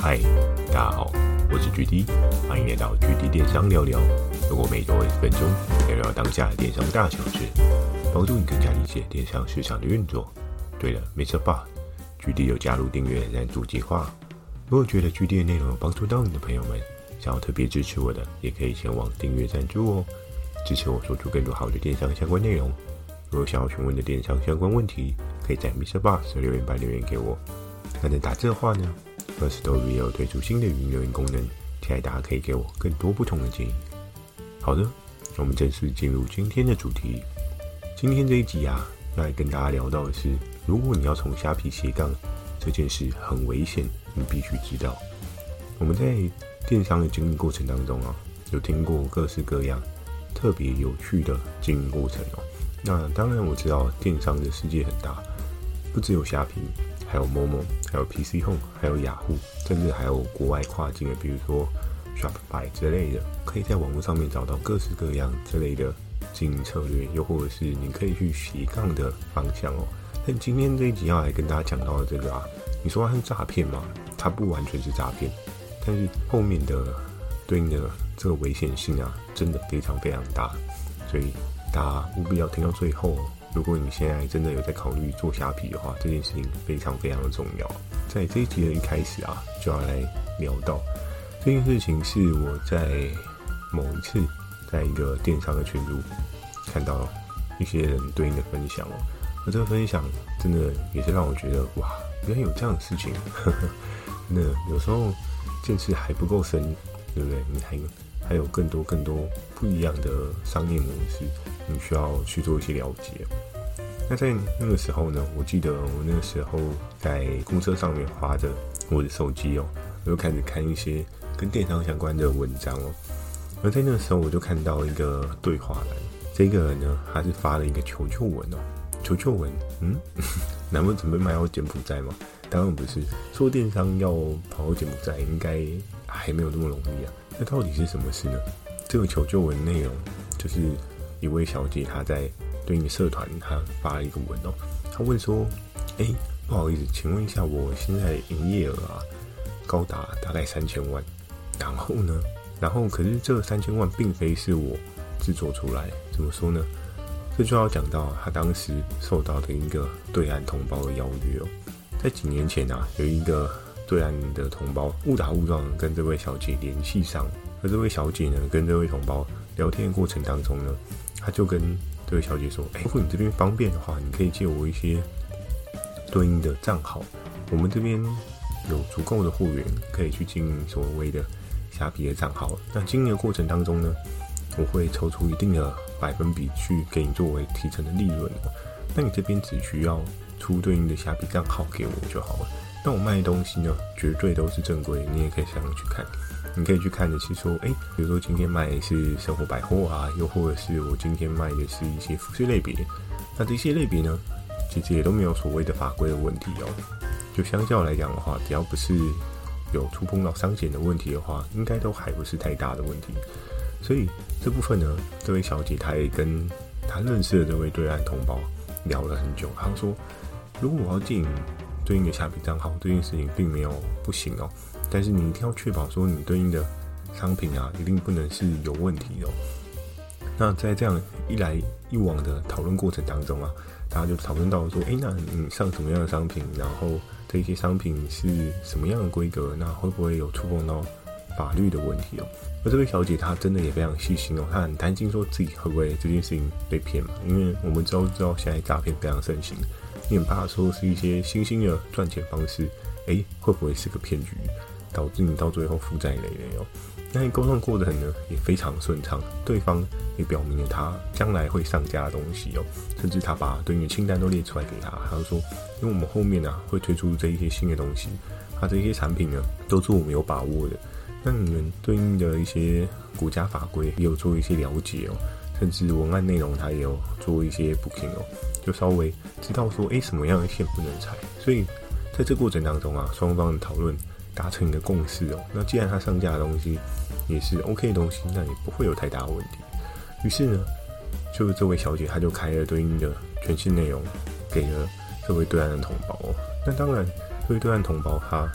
嗨，大家好，我是 GD，欢迎来到 GD 电商聊聊。如果每周二十分钟，聊聊当下电商大小事，帮助你更加理解电商市场的运作。对了 mr bug gd 有加入订阅赞助计划。如果觉得 GD 的内容有帮助到你的朋友们，想要特别支持我的，也可以前往订阅赞助哦，支持我说出更多好的电商相关内容。如果想要询问的电商相关问题，可以在 Mr. Boss 留言板留言给我。那能打字的话呢？Firstory 也有推出新的语音留言功能，期待大家可以给我更多不同的建议。好的，我们正式进入今天的主题。今天这一集啊，要来跟大家聊到的是，如果你要从虾皮斜杠这件事很危险，你必须知道。我们在电商的经营过程当中啊，有听过各式各样特别有趣的经营过程哦。那当然我知道电商的世界很大，不只有虾皮。还有 Momo，还有 PC Home，还有雅虎，甚至还有国外跨境的，比如说 Shopify 之类的，可以在网络上面找到各式各样之类的经营策略，又或者是你可以去斜杠的方向哦。但今天这一集要来跟大家讲到的这个啊，你说它是诈骗吗？它不完全是诈骗，但是后面的对应的这个危险性啊，真的非常非常大，所以大家务必要听到最后哦。如果你现在真的有在考虑做虾皮的话，这件事情非常非常的重要。在这一集的一开始啊，就要来聊到这件事情，是我在某一次在一个电商的群组看到一些人对应的分享哦。那这个分享真的也是让我觉得哇，原来有这样的事情。那有时候见识还不够深，对不对？你还有还有更多更多不一样的商业模式。你需要去做一些了解。那在那个时候呢，我记得我那个时候在公车上面滑着我的手机哦，我就开始看一些跟电商相关的文章哦。而在那个时候，我就看到一个对话栏，这个人呢，他是发了一个求救文哦。求救文，嗯，难不准备卖到柬埔寨吗？当然不是，做电商要跑到柬埔寨，应该还没有那么容易啊。那到底是什么事呢？这个求救文内容就是。一位小姐，她在对应的社团，她发了一个文哦，她问说：“哎，不好意思，请问一下，我现在营业额啊，高达大概三千万，然后呢，然后可是这三千万并非是我制作出来，怎么说呢？这就要讲到她当时受到的一个对岸同胞的邀约哦，在几年前啊，有一个对岸的同胞误打误撞跟这位小姐联系上，而这位小姐呢，跟这位同胞聊天的过程当中呢。他就跟这位小姐说：“哎，如果你这边方便的话，你可以借我一些对应的账号。我们这边有足够的货源，可以去经营所谓的虾皮的账号。那经营的过程当中呢，我会抽出一定的百分比去给你作为提成的利润。那你这边只需要出对应的虾皮账号给我就好了。那我卖东西呢，绝对都是正规，你也可以想去看。”你可以去看的是说，哎，比如说今天卖的是生活百货啊，又或者是我今天卖的是一些服饰类别，那这些类别呢，其实也都没有所谓的法规的问题哦。就相较来讲的话，只要不是有触碰到商检的问题的话，应该都还不是太大的问题。所以这部分呢，这位小姐她也跟她认识的这位对岸同胞聊了很久，她说，如果我要进对应的虾皮账号，这件事情并没有不行哦。但是你一定要确保说，你对应的商品啊，一定不能是有问题的。那在这样一来一往的讨论过程当中啊，大家就讨论到说，哎，那你上什么样的商品，然后这些商品是什么样的规格，那会不会有触碰到法律的问题哦？而这位小姐她真的也非常细心哦，她很担心说自己会不会这件事情被骗嘛？因为我们都知道现在诈骗非常盛行，你很怕说是一些新兴的赚钱方式，哎，会不会是个骗局？导致你到最后负债累累哦。那你沟通过程呢也非常顺畅，对方也表明了他将来会上架的东西哦，甚至他把对应的清单都列出来给他，他就说，因为我们后面呢、啊、会推出这一些新的东西，他这些产品呢都是我们有把握的。那你们对应的一些国家法规也有做一些了解哦，甚至文案内容他也有做一些 booking 哦，就稍微知道说，哎，什么样的线不能踩。所以在这过程当中啊，双方的讨论。达成一个共识哦，那既然他上架的东西也是 OK 的东西，那也不会有太大的问题。于是呢，就这位小姐她就开了对应的全新内容给了这位对岸的同胞哦。那当然，这位对岸同胞他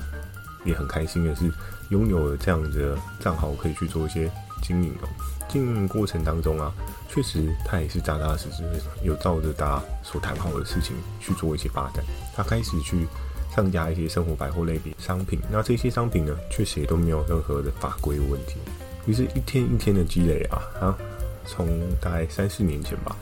也很开心的是，拥有了这样的账号可以去做一些经营哦。经营过程当中啊，确实他也是扎扎实实的有照着大家所谈好的事情去做一些发展。他开始去上架一些生活百货类别商品，那这些商品呢，确实也都没有任何的法规问题。于是，一天一天的积累啊，啊，从大概三四年前吧，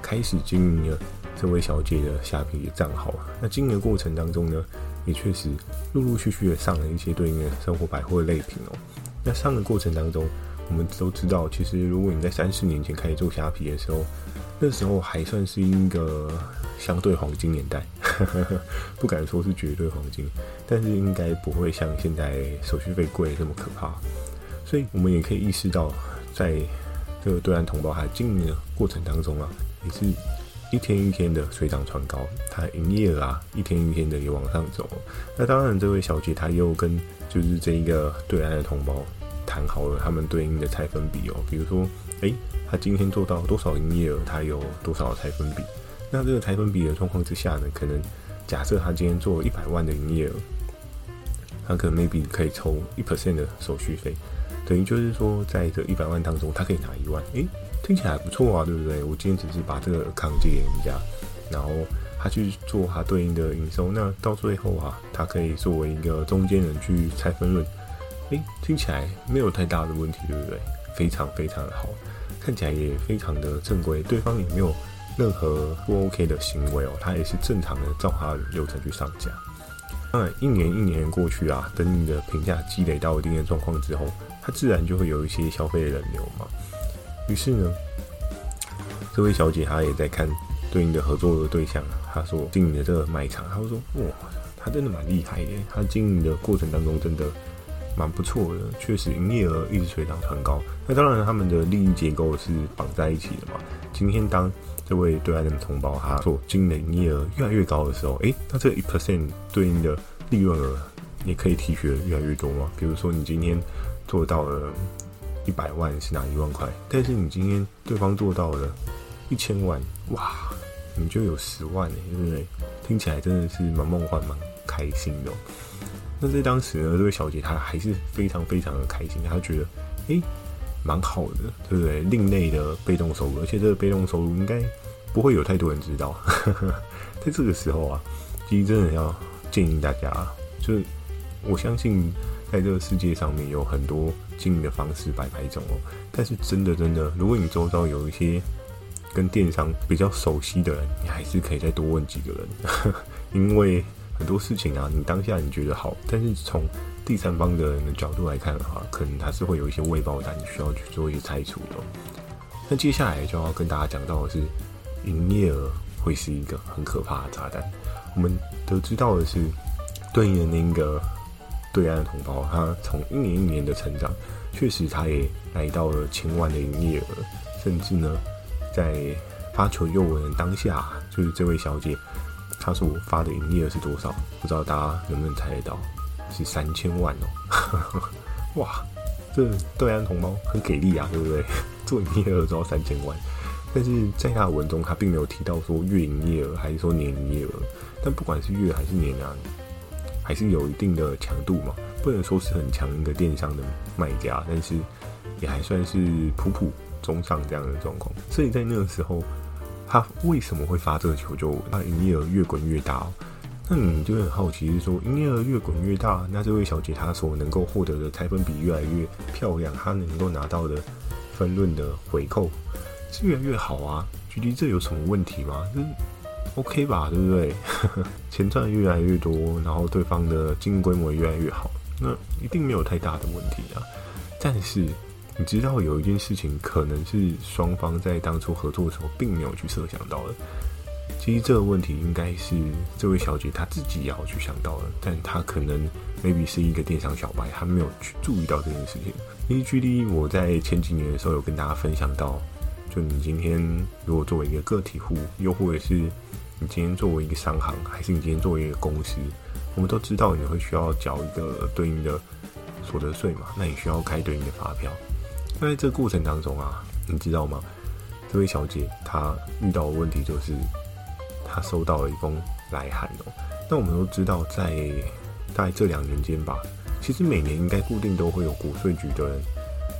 开始经营了这位小姐的虾皮的账号。那经营的过程当中呢，也确实陆陆续续的上了一些对应的生活百货类品哦。那上的过程当中，我们都知道，其实如果你在三四年前开始做虾皮的时候，那时候还算是一个相对黄金年代，不敢说是绝对黄金，但是应该不会像现在手续费贵这么可怕。所以我们也可以意识到，在这个对岸同胞还经营的过程当中啊，也是一天一天的水涨船高，它营业额啊一天一天的也往上走。那当然，这位小姐她又跟就是这一个对岸的同胞谈好了他们对应的拆分比哦，比如说，诶，他今天做到多少营业额，他有多少拆分比。那这个拆分比的状况之下呢，可能假设他今天做一百万的营业额，他可能 maybe 可以抽一 percent 的手续费。等于就是说，在这一百万当中，他可以拿一万，诶，听起来还不错啊，对不对？我今天只是把这个扛借给人家，然后他去做他对应的营收，那到最后啊，他可以作为一个中间人去拆分润，听起来没有太大的问题，对不对？非常非常的好，看起来也非常的正规，对方也没有任何不 OK 的行为哦，他也是正常的照他的流程去上架。当然，一年一年过去啊，等你的评价积累到一定的状况之后。他自然就会有一些消费的人流嘛，于是呢，这位小姐她也在看对应的合作的对象，她说经营的这个卖场，她说哇，她真的蛮厉害的，她经营的过程当中真的蛮不错的，确实营业额一直水涨船高。那当然他们的利益结构是绑在一起的嘛。今天当这位对岸的同胞他所经营的营业额越来越高的时候，诶，那这一 percent 对应的利润额也可以提取的越来越多嘛。比如说你今天。做到了一百万是拿一万块，但是你今天对方做到了一千万，哇，你就有十万哎，对不对？听起来真的是蛮梦幻、蛮开心的。那在当时呢，这位小姐她还是非常非常的开心，她觉得诶，蛮好的，对不对？另类的被动收入，而且这个被动收入应该不会有太多人知道。在这个时候啊，其实真的要建议大家，就是我相信。在这个世界上面有很多经营的方式百百种哦，但是真的真的，如果你周遭有一些跟电商比较熟悉的人，你还是可以再多问几个人，因为很多事情啊，你当下你觉得好，但是从第三方的人的角度来看的话，可能它是会有一些未爆弹，你需要去做一些拆除的。那接下来就要跟大家讲到的是，营业额会是一个很可怕的炸弹。我们得知到的是，对应的那个。对岸的同胞，他从一年一年的成长，确实他也来到了千万的营业额，甚至呢，在发球诱文当下，就是这位小姐，她所发的营业额是多少？不知道大家能不能猜得到？是三千万哦！哇，这对岸同胞很给力啊，对不对？做营业额都要三千万，但是在他的文中，他并没有提到说月营业额还是说年营业额，但不管是月还是年啊。还是有一定的强度嘛，不能说是很强一个电商的卖家，但是也还算是普普中上这样的状况。所以在那个时候，他为什么会发这个求救？他营业额越滚越大哦，那你就很好奇，是说营业额越滚越大，那这位小姐她所能够获得的拆分比越来越漂亮，她能够拿到的分润的回扣是越来越好啊？具体这有什么问题吗？就是 OK 吧，对不对？钱赚越来越多，然后对方的经营规模越来越好，那一定没有太大的问题啊。但是你知道有一件事情，可能是双方在当初合作的时候并没有去设想到的。其实这个问题应该是这位小姐她自己也要去想到的，但她可能 maybe 是一个电商小白，她没有去注意到这件事情。因为距离我在前几年的时候有跟大家分享到，就你今天如果作为一个个体户，又或者是你今天作为一个商行，还是你今天作为一个公司，我们都知道你会需要缴一个对应的所得税嘛？那你需要开对应的发票。那在这个过程当中啊，你知道吗？这位小姐她遇到的问题就是，她收到了一封来函哦。那我们都知道，在大概这两年间吧，其实每年应该固定都会有国税局的人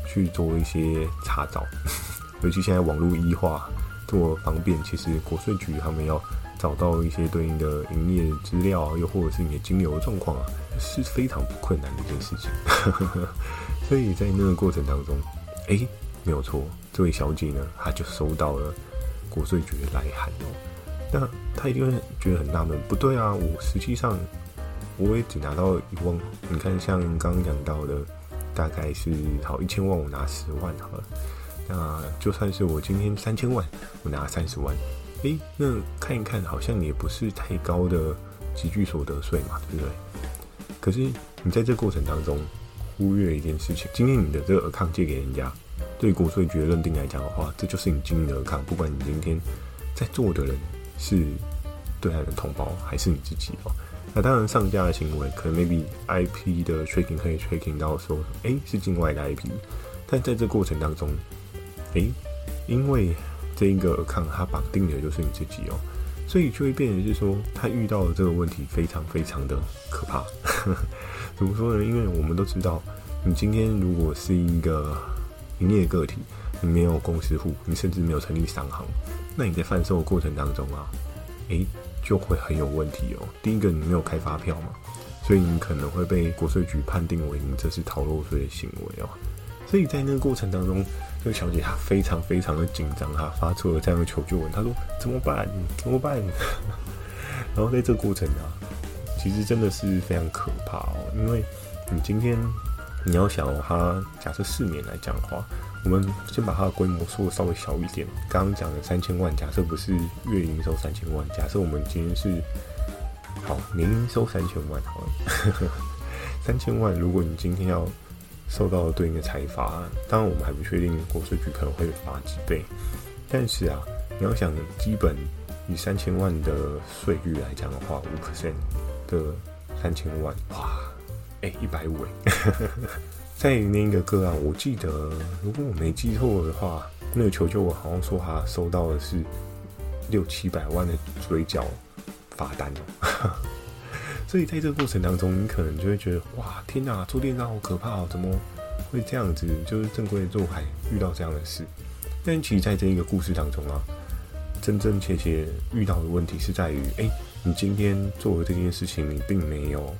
去做一些查找，尤其现在网络异化这么方便，其实国税局他们要找到一些对应的营业资料，又或者是你的金流状况啊，是非常不困难的一件事情。所以在那个过程当中，哎、没有错，这位小姐呢，她就收到了国税局的来函哦。那她一定会觉得很纳闷，不对啊，我实际上。我也只拿到一万，你看，像刚刚讲到的，大概是好一千万，我拿十万好了。那就算是我今天三千万，我拿三十万，诶、那看一看，好像也不是太高的集聚所得税嘛，对不对？可是你在这过程当中忽略一件事情，今天你的这个 account 借给人家，对国税局的认定来讲的话，这就是你经营的 account，不管你今天在做的人是对岸的同胞还是你自己哦。那当然，上架的行为可能 maybe IP 的 tracking 可以 tracking 到说，哎、欸，是境外的 IP，但在这过程当中，哎、因为这一个 account 它绑定的就是你自己哦，所以就会变成是说，他遇到的这个问题非常非常的可怕。怎么说呢？因为我们都知道，你今天如果是一个营业个体，你没有公司户，你甚至没有成立商行，那你在贩售的过程当中啊，哎、欸。就会很有问题哦。第一个，你没有开发票嘛，所以你可能会被国税局判定为你这是逃漏税的行为哦。所以在那个过程当中，这个小姐她非常非常的紧张，她发出了这样的求救文，她说怎么办？怎么办？然后在这个过程啊，其实真的是非常可怕哦，因为你今天你要想哦，他假设四年来讲的话。我们先把它的规模说的稍微小一点。刚刚讲的三千万，假设不是月营收三千万，假设我们今天是好年营收三千万好了，三千万，如果你今天要受到了对应的裁罚，当然我们还不确定国税局可能会罚几倍，但是啊，你要想基本以三千万的税率来讲的话，五 percent 的三千万，哇，哎、一百五哎。在那个个案，我记得，如果我没记错的话，那个求救我好像说他收到的是六七百万的追缴罚单哦。所以在这个过程当中，你可能就会觉得，哇，天哪，做电商好可怕哦，怎么会这样子？就是正规的做还遇到这样的事。但其实在这一个故事当中啊，真真切切遇到的问题是在于，哎、你今天做的这件事情，你并没有。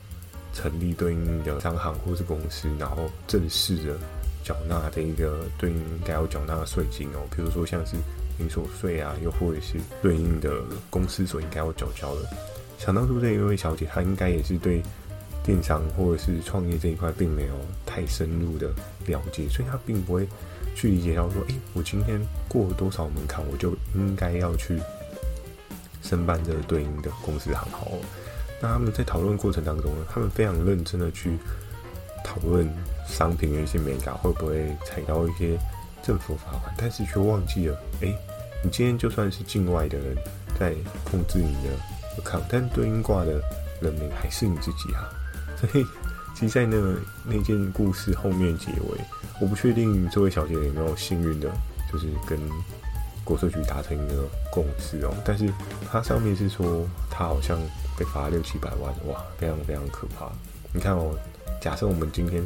成立对应的商行或是公司，然后正式的缴纳的一个对应该要缴纳的税金哦，比如说像是营所税啊，又或者是对应的公司所应该要缴交的。想当初这一位小姐，她应该也是对电商或者是创业这一块并没有太深入的了解，所以她并不会去理解到说，诶，我今天过了多少门槛，我就应该要去申办这个对应的公司行号。那他们在讨论过程当中呢，他们非常认真的去讨论商品的一些美感会不会踩到一些政府罚款，但是却忘记了，哎、欸，你今天就算是境外的人在控制你的但对应挂的人名还是你自己啊。所以，其实，在那那件故事后面结尾，我不确定这位小姐有没有幸运的，就是跟国税局达成一个共识哦。但是，它上面是说，他好像。被罚六七百万，哇，非常非常可怕。你看哦，假设我们今天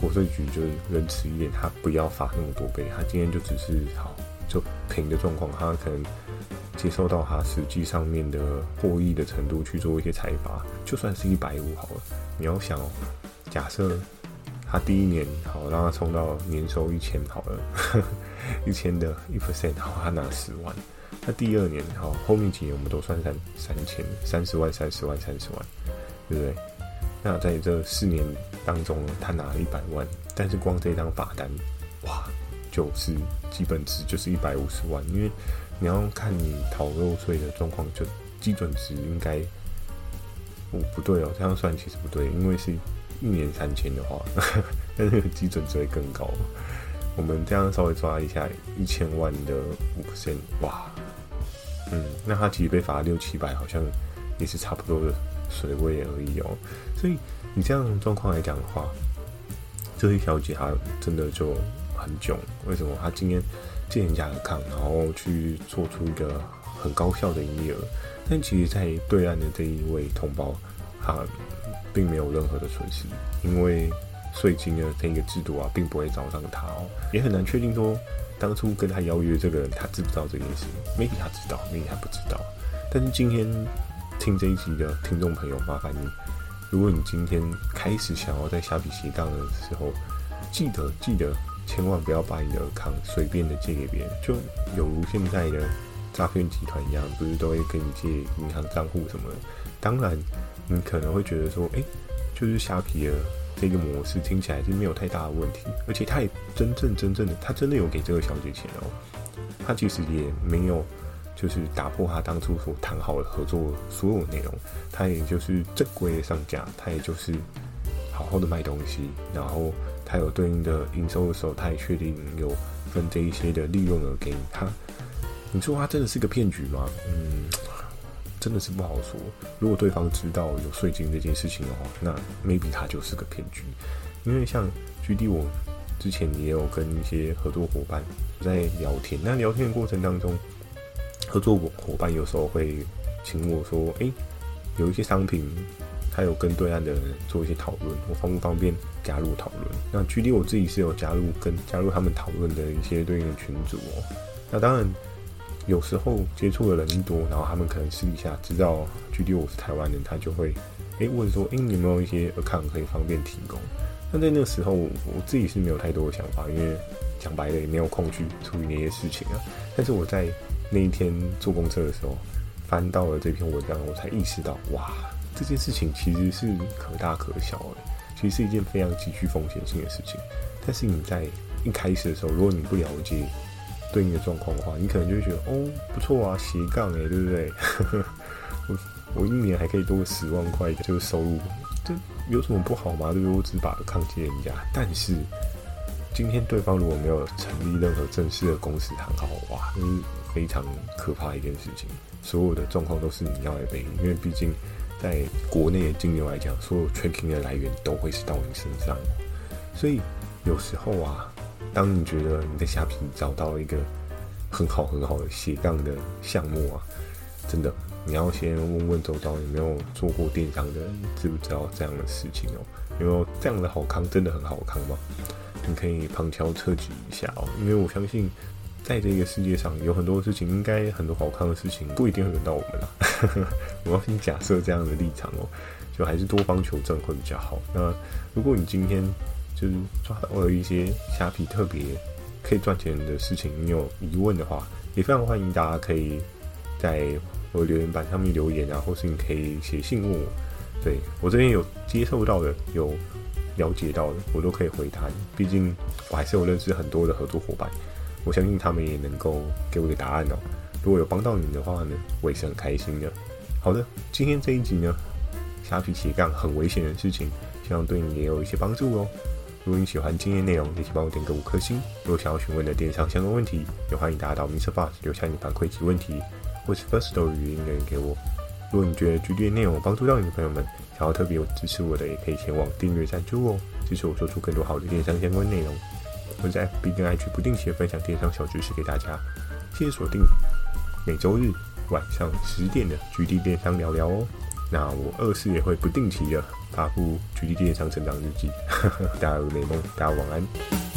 国税局就仁慈一点，他不要罚那么多倍，他今天就只是好就平的状况，他可能接受到他实际上面的获益的程度去做一些财阀，就算是一百五好了。你要想哦，假设他第一年好让他冲到年收一千好了，一千的一 percent 好，他拿十万。那第二年，好，后面几年我们都算三三千三十万、三十万、三十万，对不对？那在这四年当中，他拿了一百万，但是光这张罚单，就是基本值就是一百五十万。因为你要看你逃漏税的状况，就基准值应该，哦，不对哦，这样算其实不对，因为是一年三千的话，但是基准值会更高。我们这样稍微抓一下，一千万的五%，哇！嗯，那他其实被罚六七百，好像也是差不多的水位而已哦。所以你这样状况来讲的话，这位小姐她真的就很囧。为什么？他今天借人家的抗，然后去做出一个很高效的营业额，但其实，在对岸的这一位同胞，他并没有任何的损失，因为税金的这个制度啊，并不会找上他哦，也很难确定说当初跟他邀约这个人，他知不知道这件事？maybe 他知道，maybe 他不知道。但是今天听这一集的听众朋友，麻烦你，如果你今天开始想要在虾皮斜杠的时候，记得记得千万不要把你的卡随便的借给别人，就有如现在的诈骗集团一样，不是都会跟你借银行账户什么的。当然，你可能会觉得说，哎、就是虾皮的这个模式听起来是没有太大的问题，而且他也真正真正的，他真的有给这个小姐钱哦，他其实也没有就是打破他当初所谈好的合作所有内容，他也就是正规的上架，他也就是好好的卖东西，然后他有对应的营收的时候，他也确定有分这一些的利润额给他。你说他真的是个骗局吗？嗯。真的是不好说。如果对方知道有税金这件事情的话，那 maybe 他就是个骗局。因为像 GD，我之前也有跟一些合作伙伴在聊天。那聊天的过程当中，合作伙伴有时候会请我说：“诶、有一些商品，他有跟对岸的人做一些讨论，我方不方便加入讨论？”那 GD 我自己是有加入跟加入他们讨论的一些对应的群组哦。那当然。有时候接触的人一多，然后他们可能私底下知道 GD 我是台湾人，他就会诶问说，诶你有没有一些 account 可以方便提供？那在那个时候，我自己是没有太多的想法，因为讲白了也没有空去处理那些事情啊。但是我在那一天坐公车的时候，翻到了这篇文章，我才意识到，哇，这件事情其实是可大可小的，其实是一件非常极具风险性的事情。但是你在一开始的时候，如果你不了解，对应的状况的话，你可能就会觉得哦，不错啊，斜杠哎，对不对？我 我一年还可以多个十万块的就是收入，这有什么不好吗？对不对？我只把抗击人家，但是今天对方如果没有成立任何正式的公司谈好，哇，这是非常可怕的一件事情。所有的状况都是你要来背，因为毕竟在国内的金流来讲，所有 tracking 的来源都会是到你身上，所以有时候啊。当你觉得你在虾皮找到了一个很好很好的斜杠的项目啊，真的，你要先问问周遭有没有做过电商的人，知不知道这样的事情哦？有没有这样的好康？真的很好康吗？你可以旁敲侧击一下哦，因为我相信，在这个世界上有很多事情，应该很多好看的事情不一定会轮到我们啦。我要先假设这样的立场哦，就还是多方求证会比较好。那如果你今天，就是抓到了一些虾皮特别可以赚钱的事情，你有疑问的话，也非常欢迎大家可以在我留言板上面留言啊，或是你可以写信问我。对，我这边有接受到的，有了解到的，我都可以回答你。毕竟我还是有认识很多的合作伙伴，我相信他们也能够给我一个答案哦。如果有帮到你的话呢，我也是很开心的。好的，今天这一集呢，虾皮斜杠很危险的事情，希望对你也有一些帮助哦。如果你喜欢今天内容，也请帮我点个五颗星。如果想要询问的电商相关问题，也欢迎大家到 Mr. Boss 留下你反馈及问题，或是 Firstory 语音留言给我。如果你觉得 GD 的内容帮助到你的朋友们，想要特别支持我的，也可以前往订阅赞助哦，支持我做出更多好的电商相关内容。我在 FB 跟 IG 不定期的分享电商小知识给大家，谢谢锁定每周日晚上十点的局地电商聊聊哦。那我二四也会不定期的发布局地电商成长日记，大家有美梦，大家晚安。